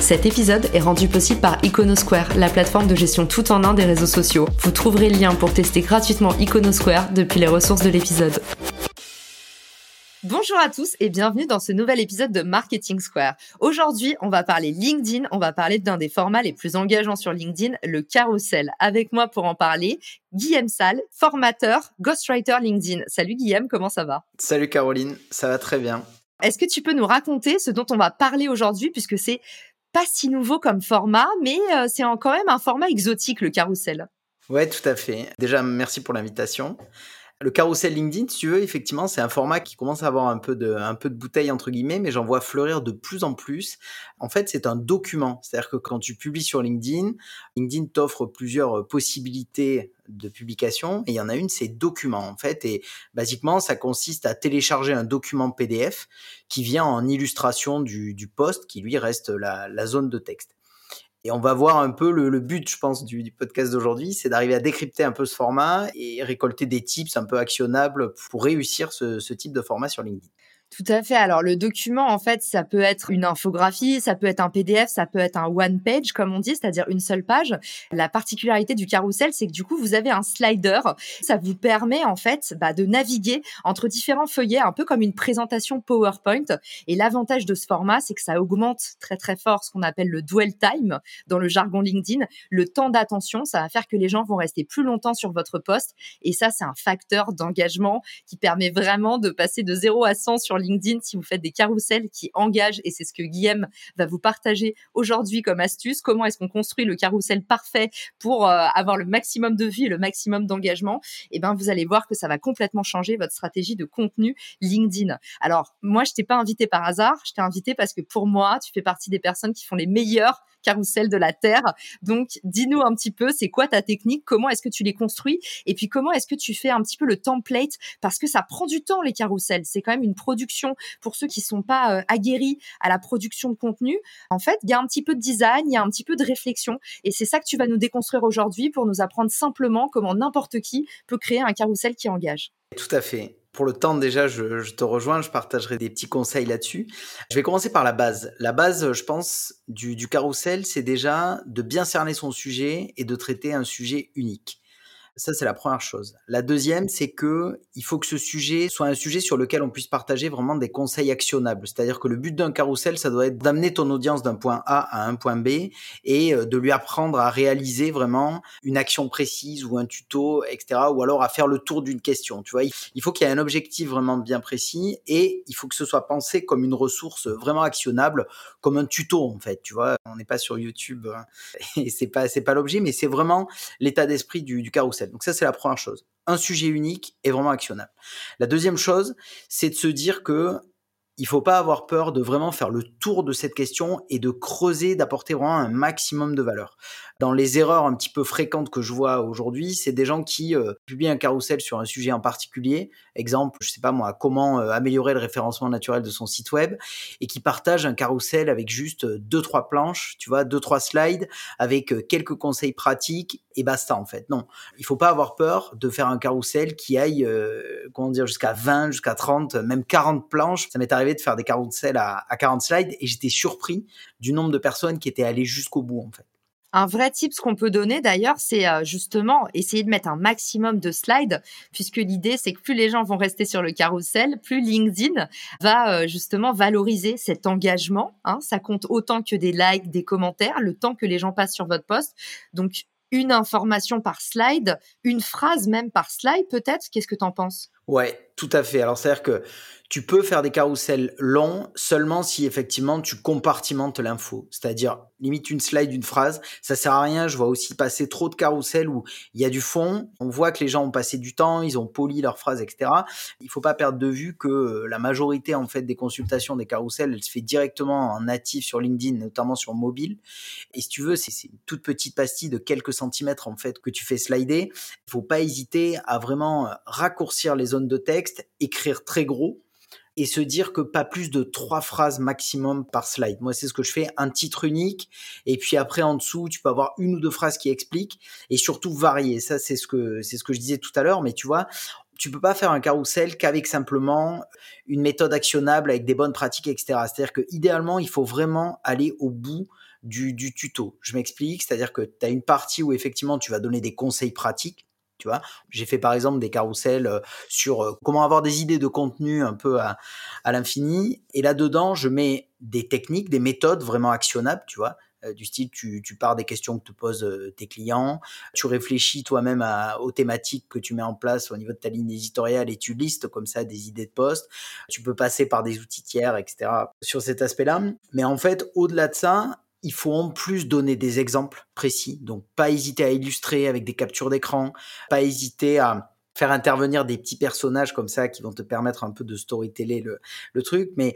Cet épisode est rendu possible par Iconosquare, la plateforme de gestion tout en un des réseaux sociaux. Vous trouverez le lien pour tester gratuitement Iconosquare depuis les ressources de l'épisode. Bonjour à tous et bienvenue dans ce nouvel épisode de Marketing Square. Aujourd'hui, on va parler LinkedIn, on va parler d'un des formats les plus engageants sur LinkedIn, le carousel. Avec moi pour en parler, Guillaume Salle, formateur, ghostwriter LinkedIn. Salut Guillaume, comment ça va? Salut Caroline, ça va très bien. Est-ce que tu peux nous raconter ce dont on va parler aujourd'hui puisque c'est pas si nouveau comme format, mais euh, c'est quand même un format exotique, le carrousel. Ouais, tout à fait. Déjà, merci pour l'invitation. Le carrousel LinkedIn, si tu veux, effectivement, c'est un format qui commence à avoir un peu de, un bouteille, entre guillemets, mais j'en vois fleurir de plus en plus. En fait, c'est un document. C'est-à-dire que quand tu publies sur LinkedIn, LinkedIn t'offre plusieurs possibilités de publication et il y en a une, c'est document en fait. Et basiquement, ça consiste à télécharger un document PDF qui vient en illustration du, du post qui lui reste la zone de texte. Et on va voir un peu le, but, je pense, du, podcast d'aujourd'hui, c'est d'arriver à décrypter un peu ce format et récolter des tips un peu actionnables pour réussir ce, ce type de format sur LinkedIn. Tout à fait. Alors le document, en fait, ça peut être une infographie, ça peut être un PDF, ça peut être un one page, comme on dit, c'est-à-dire une seule page. La particularité du carrousel, c'est que du coup, vous avez un slider. Ça vous permet en fait bah, de naviguer entre différents feuillets, un peu comme une présentation PowerPoint. Et l'avantage de ce format, c'est que ça augmente très très fort ce qu'on appelle le dwell time dans le jargon LinkedIn, le temps d'attention. Ça va faire que les gens vont rester plus longtemps sur votre poste. Et ça, c'est un facteur d'engagement qui permet vraiment de passer de 0 à 100 sur LinkedIn si vous faites des carousels qui engagent et c'est ce que Guillaume va vous partager aujourd'hui comme astuce. Comment est-ce qu'on construit le carrousel parfait pour euh, avoir le maximum de vie et le maximum d'engagement? Eh ben, vous allez voir que ça va complètement changer votre stratégie de contenu LinkedIn. Alors, moi, je t'ai pas invité par hasard. Je t'ai invité parce que pour moi, tu fais partie des personnes qui font les meilleurs carousel de la Terre. Donc, dis-nous un petit peu, c'est quoi ta technique? Comment est-ce que tu les construis? Et puis, comment est-ce que tu fais un petit peu le template? Parce que ça prend du temps, les carousels. C'est quand même une production pour ceux qui sont pas euh, aguerris à la production de contenu. En fait, il y a un petit peu de design, il y a un petit peu de réflexion. Et c'est ça que tu vas nous déconstruire aujourd'hui pour nous apprendre simplement comment n'importe qui peut créer un carrousel qui engage. Tout à fait pour le temps, déjà, je, te rejoins, je partagerai des petits conseils là-dessus. Je vais commencer par la base. La base, je pense, du, du carrousel, c'est déjà de bien cerner son sujet et de traiter un sujet unique. Ça, c'est la première chose. La deuxième, c'est que il faut que ce sujet soit un sujet sur lequel on puisse partager vraiment des conseils actionnables. C'est-à-dire que le but d'un carrousel, ça doit être d'amener ton audience d'un point A à un point B et euh, de lui apprendre à réaliser vraiment une action précise ou un tuto, etc. Ou alors à faire le tour d'une question. Tu vois, il faut qu'il y ait un objectif vraiment bien précis et il faut que ce soit pensé comme une ressource vraiment actionnable, comme un tuto en fait. Tu vois, on n'est pas sur YouTube hein, et c'est pas c'est pas l'objet, mais c'est vraiment l'état d'esprit du, du carrousel. Donc ça, c'est la première chose. Un sujet unique est vraiment actionnable. La deuxième chose, c'est de se dire que il faut pas avoir peur de vraiment faire le tour de cette question et de creuser, d'apporter vraiment un maximum de valeur. Dans les erreurs un petit peu fréquentes que je vois aujourd'hui, c'est des gens qui euh, publient un carrousel sur un sujet en particulier, exemple, je sais pas moi, comment euh, améliorer le référencement naturel de son site web, et qui partagent un carrousel avec juste deux trois planches, tu vois, deux trois slides avec euh, quelques conseils pratiques et basta en fait. Non, il faut pas avoir peur de faire un carrousel qui aille, comment dire, jusqu'à 20, jusqu'à 30, même 40 planches. Ça m'est arrivé de faire des carousels à, à 40 slides et j'étais surpris du nombre de personnes qui étaient allées jusqu'au bout en fait. Un vrai tip, ce qu'on peut donner d'ailleurs, c'est euh, justement essayer de mettre un maximum de slides, puisque l'idée, c'est que plus les gens vont rester sur le carrousel, plus LinkedIn va euh, justement valoriser cet engagement. Hein. Ça compte autant que des likes, des commentaires, le temps que les gens passent sur votre poste. Donc, une information par slide, une phrase même par slide, peut-être? Qu'est-ce que tu en penses? Ouais, tout à fait. Alors, c'est-à-dire que tu peux faire des carousels longs seulement si effectivement tu compartimentes l'info. C'est-à-dire, limite une slide, une phrase, ça sert à rien. Je vois aussi passer trop de carousels où il y a du fond. On voit que les gens ont passé du temps, ils ont poli leurs phrases, etc. Il faut pas perdre de vue que euh, la majorité, en fait, des consultations des carousels, elle se fait directement en natif sur LinkedIn, notamment sur mobile. Et si tu veux, c'est une toute petite pastille de quelques centimètres en fait que tu fais slider, il faut pas hésiter à vraiment raccourcir les zones de texte, écrire très gros et se dire que pas plus de trois phrases maximum par slide. Moi, c'est ce que je fais, un titre unique, et puis après en dessous, tu peux avoir une ou deux phrases qui expliquent, et surtout varier. Ça, c'est ce que c'est ce que je disais tout à l'heure, mais tu vois, tu peux pas faire un carrousel qu'avec simplement une méthode actionnable avec des bonnes pratiques, etc. C'est-à-dire que idéalement, il faut vraiment aller au bout du, du tuto. Je m'explique, c'est-à-dire que tu as une partie où effectivement tu vas donner des conseils pratiques tu vois, j'ai fait par exemple des carousels euh, sur euh, comment avoir des idées de contenu un peu à, à l'infini. Et là-dedans, je mets des techniques, des méthodes vraiment actionnables, tu vois. Euh, du style, tu, tu pars des questions que te posent tes clients, tu réfléchis toi-même aux thématiques que tu mets en place au niveau de ta ligne éditoriale et tu listes comme ça des idées de poste. Tu peux passer par des outils tiers, etc. sur cet aspect-là. Mais en fait, au-delà de ça, il faut en plus donner des exemples précis. Donc, pas hésiter à illustrer avec des captures d'écran, pas hésiter à faire intervenir des petits personnages comme ça qui vont te permettre un peu de storyteller le, le truc. Mais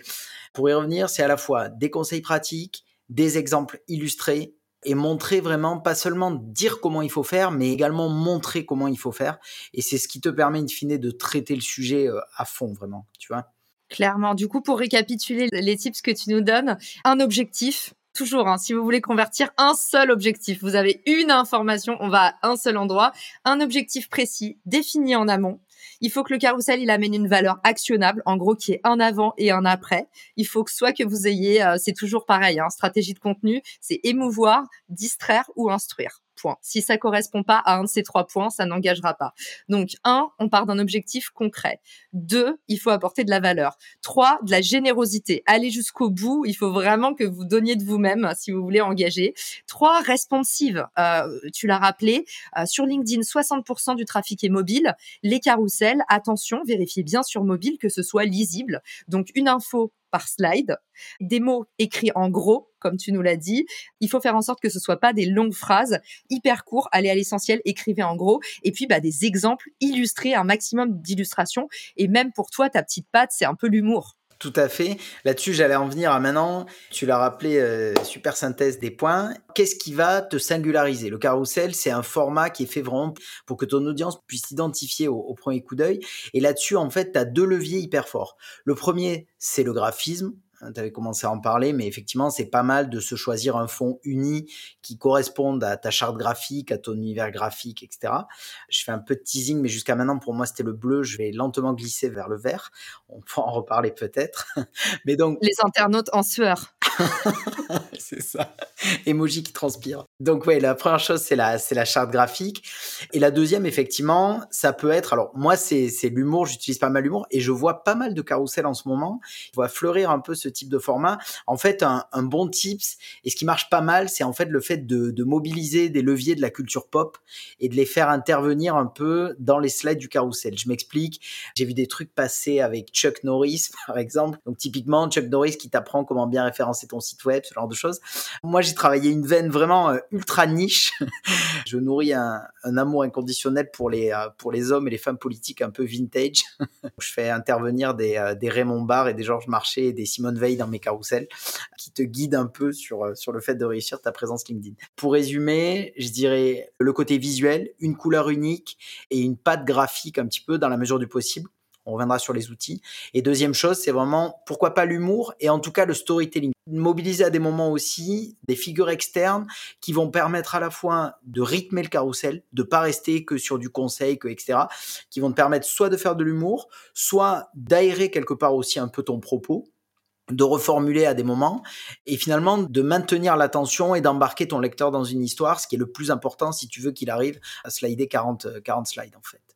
pour y revenir, c'est à la fois des conseils pratiques, des exemples illustrés et montrer vraiment, pas seulement dire comment il faut faire, mais également montrer comment il faut faire. Et c'est ce qui te permet, in fine, de traiter le sujet euh, à fond, vraiment, tu vois. Clairement. Du coup, pour récapituler les tips que tu nous donnes, un objectif, toujours, hein, si vous voulez convertir un seul objectif, vous avez une information, on va à un seul endroit, un objectif précis, défini en amont. Il faut que le carrousel, il amène une valeur actionnable, en gros, qui est un avant et un après. Il faut que soit que vous ayez, euh, c'est toujours pareil, hein, stratégie de contenu, c'est émouvoir, distraire ou instruire. Si ça correspond pas à un de ces trois points, ça n'engagera pas. Donc, un, on part d'un objectif concret. Deux, il faut apporter de la valeur. Trois, de la générosité. Allez jusqu'au bout. Il faut vraiment que vous donniez de vous-même si vous voulez engager. Trois, responsive. Euh, tu l'as rappelé. Euh, sur LinkedIn, 60% du trafic est mobile. Les carousels, attention, vérifiez bien sur mobile que ce soit lisible. Donc, une info par slide, des mots écrits en gros, comme tu nous l'as dit. Il faut faire en sorte que ce soit pas des longues phrases hyper courtes, allez à l'essentiel, écrivez en gros, et puis bah, des exemples illustrés, un maximum d'illustrations. Et même pour toi, ta petite patte, c'est un peu l'humour. Tout à fait. Là-dessus, j'allais en venir à maintenant. Tu l'as rappelé, euh, super synthèse des points. Qu'est-ce qui va te singulariser? Le carrousel, c'est un format qui est fait vraiment pour que ton audience puisse t'identifier au, au, premier coup d'œil. Et là-dessus, en fait, tu as deux leviers hyper forts. Le premier, c'est le graphisme. Hein, tu avais commencé à en parler, mais effectivement, c'est pas mal de se choisir un fond uni qui corresponde à ta charte graphique, à ton univers graphique, etc. Je fais un peu de teasing, mais jusqu'à maintenant, pour moi, c'était le bleu. Je vais lentement glisser vers le vert. On peut en reparler peut-être. mais donc. Les internautes en sueur. c'est ça. Emoji qui transpire. Donc, ouais, la première chose, c'est la, c'est la charte graphique. Et la deuxième, effectivement, ça peut être, alors, moi, c'est, c'est l'humour. J'utilise pas mal l'humour et je vois pas mal de carousels en ce moment. Je vois fleurir un peu ce type de format. En fait, un, bon tips, et ce qui marche pas mal, c'est en fait le fait de, mobiliser des leviers de la culture pop et de les faire intervenir un peu dans les slides du carrousel. Je m'explique. J'ai vu des trucs passer avec Chuck Norris, par exemple. Donc, typiquement, Chuck Norris qui t'apprend comment bien référencer ton site web, ce genre de choses. Moi, j'ai travaillé une veine vraiment euh, ultra niche. je nourris un, amour inconditionnel pour les, euh, pour les hommes et les femmes politiques un peu vintage. je fais intervenir des, euh, des Raymond Barre et des Georges Marchais et des Simone Veil dans mes carousels qui te guident un peu sur, sur le fait de réussir ta présence LinkedIn. Pour résumer, je dirais le côté visuel, une couleur unique et une patte graphique un petit peu dans la mesure du possible. On reviendra sur les outils. Et deuxième chose, c'est vraiment pourquoi pas l'humour et en tout cas le storytelling. Mobiliser à des moments aussi des figures externes qui vont permettre à la fois de rythmer le carrousel, de pas rester que sur du conseil, que etc. Qui vont te permettre soit de faire de l'humour, soit d'aérer quelque part aussi un peu ton propos de reformuler à des moments et finalement de maintenir l'attention et d'embarquer ton lecteur dans une histoire, ce qui est le plus important si tu veux qu'il arrive à slider 40, 40 slides en fait.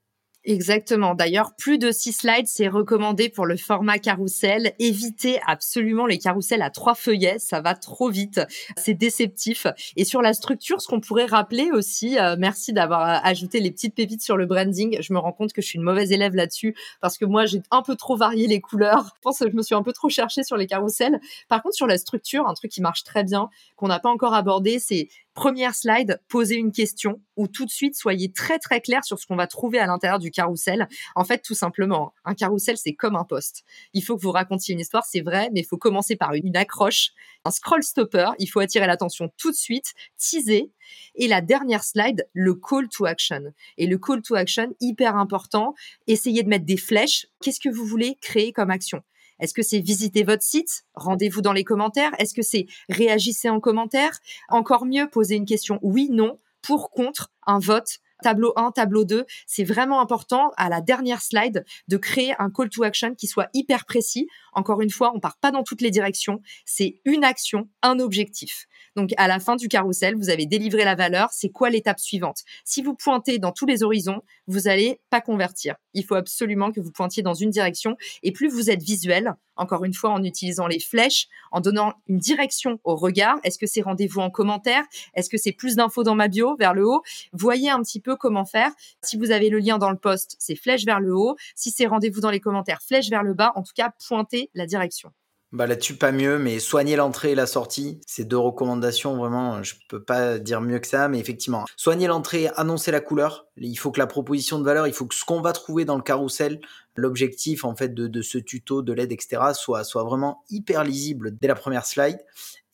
Exactement. D'ailleurs, plus de six slides, c'est recommandé pour le format carrousel. Évitez absolument les carousels à trois feuillets, ça va trop vite, c'est déceptif. Et sur la structure, ce qu'on pourrait rappeler aussi, euh, merci d'avoir euh, ajouté les petites pépites sur le branding. Je me rends compte que je suis une mauvaise élève là-dessus parce que moi, j'ai un peu trop varié les couleurs. Je pense que je me suis un peu trop cherchée sur les carousels. Par contre, sur la structure, un truc qui marche très bien, qu'on n'a pas encore abordé, c'est Première slide, posez une question ou tout de suite soyez très très clair sur ce qu'on va trouver à l'intérieur du carrousel. En fait, tout simplement, un carrousel c'est comme un poste. Il faut que vous racontiez une histoire, c'est vrai, mais il faut commencer par une accroche, un scroll stopper. Il faut attirer l'attention tout de suite, teaser. Et la dernière slide, le call to action. Et le call to action, hyper important. Essayez de mettre des flèches. Qu'est-ce que vous voulez créer comme action? Est-ce que c'est visiter votre site Rendez-vous dans les commentaires? Est-ce que c'est réagissez en commentaire? Encore mieux, poser une question oui, non, pour, contre, un vote tableau 1, tableau 2. C'est vraiment important à la dernière slide de créer un call to action qui soit hyper précis. Encore une fois, on part pas dans toutes les directions. C'est une action, un objectif. Donc, à la fin du carrousel, vous avez délivré la valeur. C'est quoi l'étape suivante? Si vous pointez dans tous les horizons, vous allez pas convertir. Il faut absolument que vous pointiez dans une direction. Et plus vous êtes visuel, encore une fois, en utilisant les flèches, en donnant une direction au regard. Est-ce que c'est rendez-vous en commentaire? Est-ce que c'est plus d'infos dans ma bio vers le haut? Voyez un petit peu comment faire. Si vous avez le lien dans le post, c'est flèche vers le haut. Si c'est rendez-vous dans les commentaires, flèche vers le bas. En tout cas, pointez la direction. Bah là-dessus, pas mieux, mais soigner l'entrée et la sortie, c'est deux recommandations, vraiment, je peux pas dire mieux que ça, mais effectivement, soigner l'entrée, annoncer la couleur, il faut que la proposition de valeur, il faut que ce qu'on va trouver dans le carrousel, l'objectif, en fait, de, ce tuto, de l'aide, etc., soit, soit vraiment hyper lisible dès la première slide.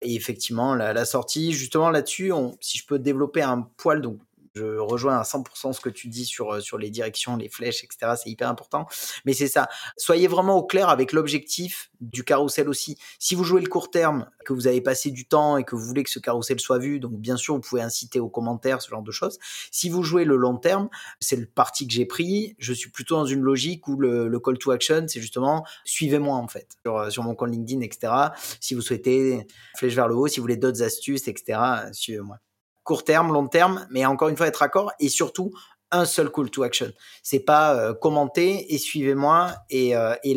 Et effectivement, la, la sortie, justement là-dessus, si je peux développer un poil, donc je rejoins à 100% ce que tu dis sur, euh, sur les directions, les flèches, etc. C'est hyper important. Mais c'est ça. Soyez vraiment au clair avec l'objectif du carrousel aussi. Si vous jouez le court terme, que vous avez passé du temps et que vous voulez que ce carrousel soit vu, donc bien sûr, vous pouvez inciter aux commentaires, ce genre de choses. Si vous jouez le long terme, c'est le parti que j'ai pris. Je suis plutôt dans une logique où le, le call to action, c'est justement suivez-moi en fait sur, euh, sur mon compte LinkedIn, etc. Si vous souhaitez flèche vers le haut, si vous voulez d'autres astuces, etc. Suivez-moi court terme, long terme, mais encore une fois être accord et surtout un seul call to action. C'est pas euh, commenter et suivez-moi et, euh, et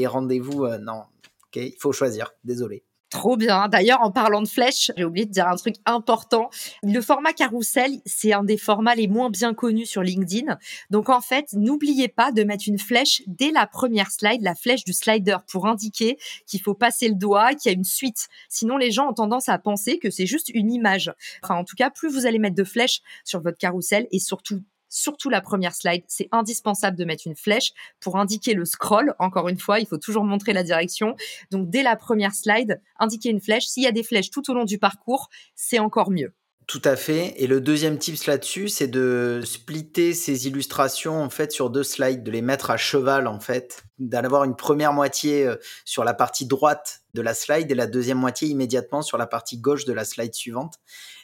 et rendez-vous. Euh, non, ok, il faut choisir. Désolé. Trop bien. D'ailleurs, en parlant de flèches, j'ai oublié de dire un truc important. Le format carrousel, c'est un des formats les moins bien connus sur LinkedIn. Donc, en fait, n'oubliez pas de mettre une flèche dès la première slide, la flèche du slider pour indiquer qu'il faut passer le doigt, qu'il y a une suite. Sinon, les gens ont tendance à penser que c'est juste une image. Enfin, en tout cas, plus vous allez mettre de flèches sur votre carrousel et surtout surtout la première slide. C'est indispensable de mettre une flèche pour indiquer le scroll. Encore une fois, il faut toujours montrer la direction. Donc, dès la première slide, indiquer une flèche. S'il y a des flèches tout au long du parcours, c'est encore mieux. Tout à fait. Et le deuxième tips là-dessus, c'est de splitter ces illustrations en fait sur deux slides, de les mettre à cheval en fait, d'avoir une première moitié euh, sur la partie droite de la slide et la deuxième moitié immédiatement sur la partie gauche de la slide suivante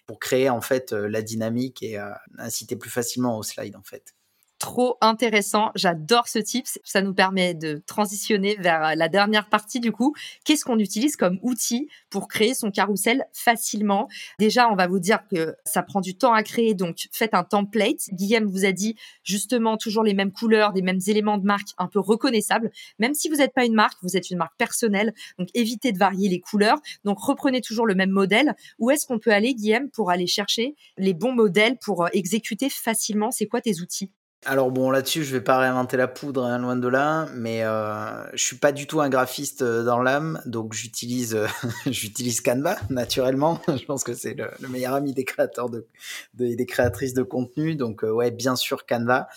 pour créer en fait euh, la dynamique et euh, inciter plus facilement au slide en fait trop intéressant. J'adore ce tip. Ça nous permet de transitionner vers la dernière partie du coup. Qu'est-ce qu'on utilise comme outil pour créer son carrousel facilement? Déjà, on va vous dire que ça prend du temps à créer, donc faites un template. Guillaume vous a dit justement toujours les mêmes couleurs, des mêmes éléments de marque un peu reconnaissables. Même si vous n'êtes pas une marque, vous êtes une marque personnelle, donc évitez de varier les couleurs. Donc reprenez toujours le même modèle. Où est-ce qu'on peut aller, Guillaume, pour aller chercher les bons modèles pour euh, exécuter facilement? C'est quoi tes outils? Alors bon, là-dessus, je vais pas réinventer la poudre, hein, loin de là, mais euh, je suis pas du tout un graphiste euh, dans l'âme, donc j'utilise euh, j'utilise Canva naturellement. je pense que c'est le, meilleur ami des créateurs de, des créatrices de contenu, donc euh, ouais, bien sûr Canva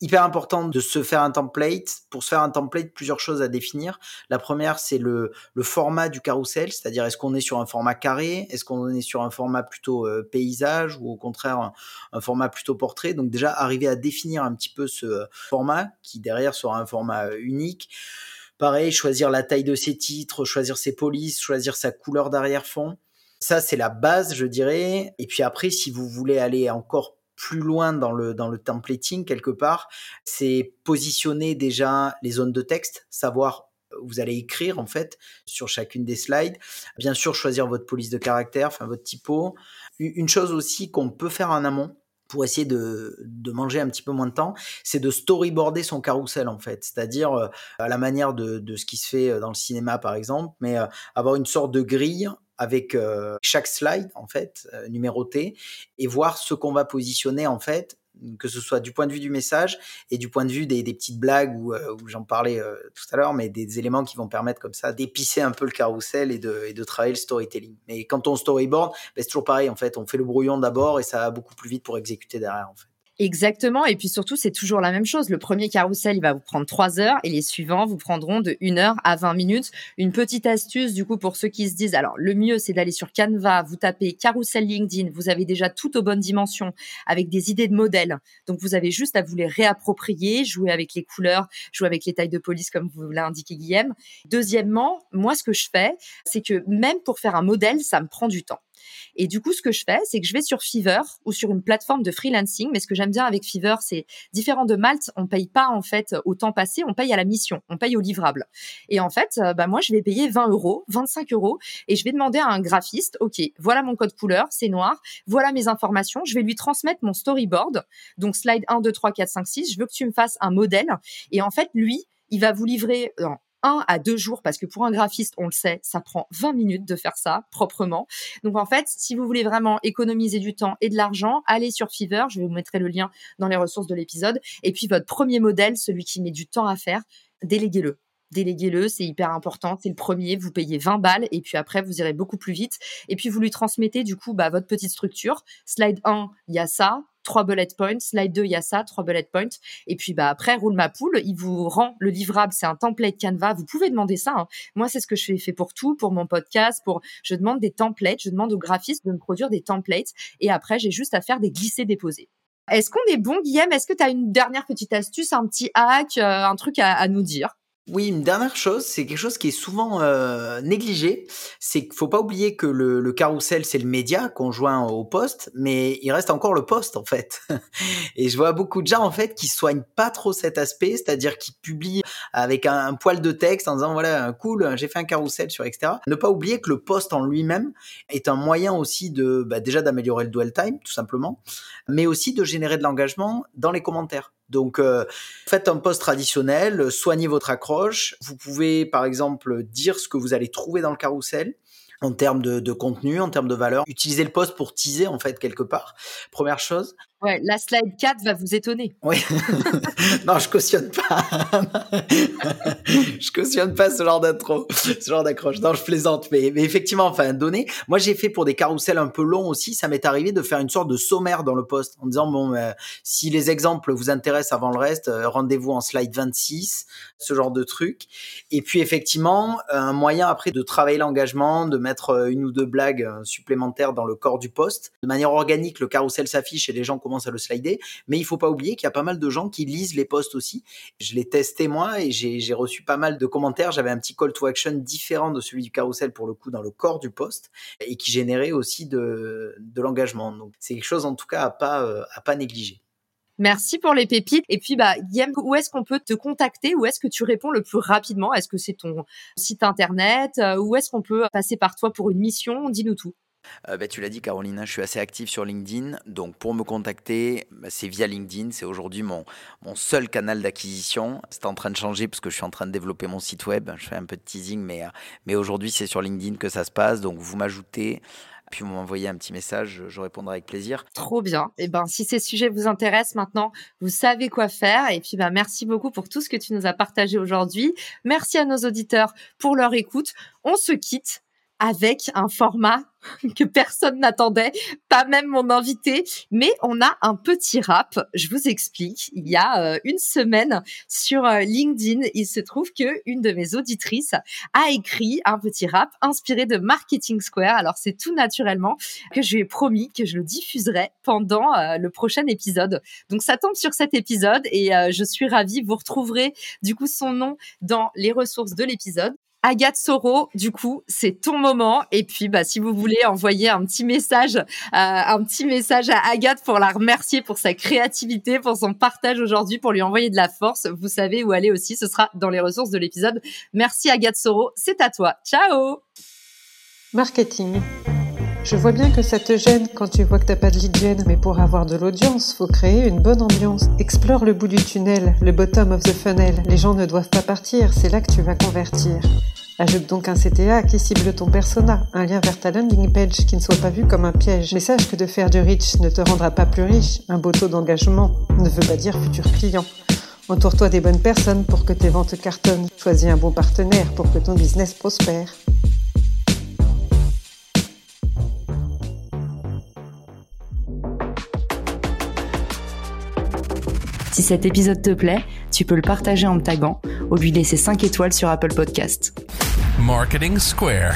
hyper important de se faire un template. Pour se faire un template, plusieurs choses à définir. La première, c'est le, le format du carrousel, c'est-à-dire est-ce qu'on est sur un format carré, est-ce qu'on est sur un format plutôt euh, paysage ou au contraire un, format plutôt portrait. Donc déjà, arriver à définir un petit peu ce format qui derrière sera un format euh, unique. Pareil, choisir la taille de ses titres, choisir ses polices, choisir sa couleur d'arrière-fond. Ça, c'est la base, je dirais. Et puis après, si vous voulez aller encore plus loin dans le, dans le templating quelque part, c'est positionner déjà les zones de texte, savoir où vous allez écrire en fait sur chacune des slides. Bien sûr, choisir votre police de caractère, votre typo. Une chose aussi qu'on peut faire en amont, pour essayer de, de, manger un petit peu moins de temps, c'est de storyboarder son carrousel en fait, c'est-à-dire euh, à la manière de, de, ce qui se fait euh, dans le cinéma par exemple, mais euh, avoir une sorte de grille avec euh, chaque slide en fait euh, numéroté et voir ce qu'on va positionner en fait que ce soit du point de vue du message et du point de vue des, petites blagues où, j'en parlais tout à l'heure, mais des éléments qui vont permettre comme ça d'épicer un peu le carrousel et de, et de travailler le storytelling. Mais quand on storyboard, ben, c'est toujours pareil en fait, on fait le brouillon d'abord et ça va beaucoup plus vite pour exécuter derrière en fait. Exactement. Et puis surtout, c'est toujours la même chose. Le premier carrousel, il va vous prendre trois heures et les suivants vous prendront de 1 heure à 20 minutes. Une petite astuce, du coup, pour ceux qui se disent, alors, le mieux, c'est d'aller sur Canva, vous tapez carrousel LinkedIn, vous avez déjà tout aux bonnes dimensions avec des idées de modèles. Donc, vous avez juste à vous les réapproprier, jouer avec les couleurs, jouer avec les tailles de police, comme vous l'a indiqué Guillaume. Deuxièmement, moi, ce que je fais, c'est que même pour faire un modèle, ça me prend du temps. Et du coup, ce que je fais, c'est que je vais sur Fiverr ou sur une plateforme de freelancing. Mais ce que j'aime bien avec Fiverr, c'est différent de Malte, on paye pas en fait au temps passé, on paye à la mission, on paye au livrable. Et en fait, euh, bah moi, je vais payer 20 euros, 25 euros, et je vais demander à un graphiste, ok, voilà mon code couleur, c'est noir, voilà mes informations, je vais lui transmettre mon storyboard. Donc slide 1, 2, 3, 4, 5, 6, je veux que tu me fasses un modèle. Et en fait, lui, il va vous livrer un à deux jours, parce que pour un graphiste, on le sait, ça prend 20 minutes de faire ça proprement. Donc en fait, si vous voulez vraiment économiser du temps et de l'argent, allez sur Fiverr, je vous mettrai le lien dans les ressources de l'épisode. Et puis votre premier modèle, celui qui met du temps à faire, déléguez-le déléguez-le, c'est hyper important. C'est le premier, vous payez 20 balles et puis après vous irez beaucoup plus vite. Et puis vous lui transmettez du coup bah, votre petite structure. Slide 1, il y a ça trois bullet points. Slide 2, il y a ça, trois bullet points. Et puis bah après, roule ma poule, il vous rend le livrable, c'est un template Canva. Vous pouvez demander ça. Hein. Moi, c'est ce que je fais, pour tout, pour mon podcast, pour je demande des templates, je demande aux graphistes de me produire des templates. Et après, j'ai juste à faire des glissés-déposés. Est-ce qu'on est bon, Guillaume? Est-ce que tu as une dernière petite astuce, un petit hack, euh, un truc à nous dire? Oui, une dernière chose, c'est quelque chose qui est souvent euh, négligé, c'est qu'il faut pas oublier que le, le carrousel, c'est le média conjoint au poste, mais il reste encore le poste en fait. Et je vois beaucoup de gens en fait qui soignent pas trop cet aspect, c'est-à-dire qui publient avec un, poil de texte en disant voilà cool, j'ai fait un carrousel sur etc. Ne pas oublier que le poste en lui-même est un moyen aussi de bah, déjà d'améliorer le dwell time tout simplement, mais aussi de générer de l'engagement dans les commentaires. Donc, euh, faites un post traditionnel, soignez votre accroche. Vous pouvez, par exemple, dire ce que vous allez trouver dans le carrousel en termes de, de contenu, en termes de valeur. Utilisez le post pour teaser, en fait, quelque part. Première chose. Ouais, la slide 4 va vous étonner. Oui. non, je cautionne pas. je cautionne pas ce genre d'intro, ce genre d'accroche. Non, je plaisante. Mais, mais effectivement, enfin, donner. Moi, j'ai fait pour des carousels un peu longs aussi. Ça m'est arrivé de faire une sorte de sommaire dans le post en disant, bon, euh, si les exemples vous intéressent avant le reste, euh, rendez-vous en slide 26, ce genre de truc. Et puis, effectivement, un moyen après de travailler l'engagement, de mettre euh, une ou deux blagues supplémentaires dans le corps du post. De manière organique, le carrousel s'affiche et les gens commence à le slider. Mais il faut pas oublier qu'il y a pas mal de gens qui lisent les posts aussi. Je l'ai testé moi et j'ai reçu pas mal de commentaires. J'avais un petit call to action différent de celui du carrousel pour le coup dans le corps du post et qui générait aussi de, de l'engagement. Donc c'est quelque chose en tout cas à pas euh, à pas négliger. Merci pour les pépites. Et puis, bah, Guillaume, où est-ce qu'on peut te contacter? Où est-ce que tu réponds le plus rapidement? Est-ce que c'est ton site internet? Euh, Où est-ce qu'on peut passer par toi pour une mission? Dis-nous tout. Euh, bah, tu l'as dit, Carolina, je suis assez actif sur LinkedIn. Donc, pour me contacter, bah, c'est via LinkedIn. C'est aujourd'hui mon, mon seul canal d'acquisition. C'est en train de changer parce que je suis en train de développer mon site web. Je fais un peu de teasing, mais, euh, mais aujourd'hui, c'est sur LinkedIn que ça se passe. Donc, vous m'ajoutez. Puis vous m'envoyez un petit message, je répondrai avec plaisir. Trop bien. Et eh ben si ces sujets vous intéressent maintenant, vous savez quoi faire. Et puis bah merci beaucoup pour tout ce que tu nous as partagé aujourd'hui. Merci à nos auditeurs pour leur écoute. On se quitte avec un format que personne n'attendait, pas même mon invité, mais on a un petit rap. Je vous explique. Il y a euh, une semaine sur euh, LinkedIn, il se trouve que une de mes auditrices a écrit un petit rap inspiré de Marketing Square. Alors c'est tout naturellement que je lui ai promis que je le diffuserai pendant euh, le prochain épisode. Donc ça tombe sur cet épisode et je suis ravie. Vous retrouverez du coup son nom dans les ressources de l'épisode. Agathe Soro, du coup, c'est ton moment. Et puis, bah, si vous voulez envoyer un petit message, euh, un petit message à Agathe pour la remercier pour sa créativité, pour son partage aujourd'hui, pour lui envoyer de la force, vous savez où aller aussi. Ce sera dans les ressources de l'épisode. Merci Agathe Soro, c'est à toi. Ciao. Marketing. Je vois bien que ça te gêne quand tu vois que t'as pas de lead mais pour avoir de l'audience, faut créer une bonne ambiance. Explore le bout du tunnel, le bottom of the funnel. Les gens ne doivent pas partir, c'est là que tu vas convertir. Ajoute donc un CTA qui cible ton persona, un lien vers ta landing page qui ne soit pas vu comme un piège. Mais sache que de faire du reach ne te rendra pas plus riche. Un beau taux d'engagement ne veut pas dire futur client. Entoure-toi des bonnes personnes pour que tes ventes cartonnent. Choisis un bon partenaire pour que ton business prospère. Si cet épisode te plaît, tu peux le partager en me taguant ou lui laisser 5 étoiles sur Apple Podcast. Marketing Square.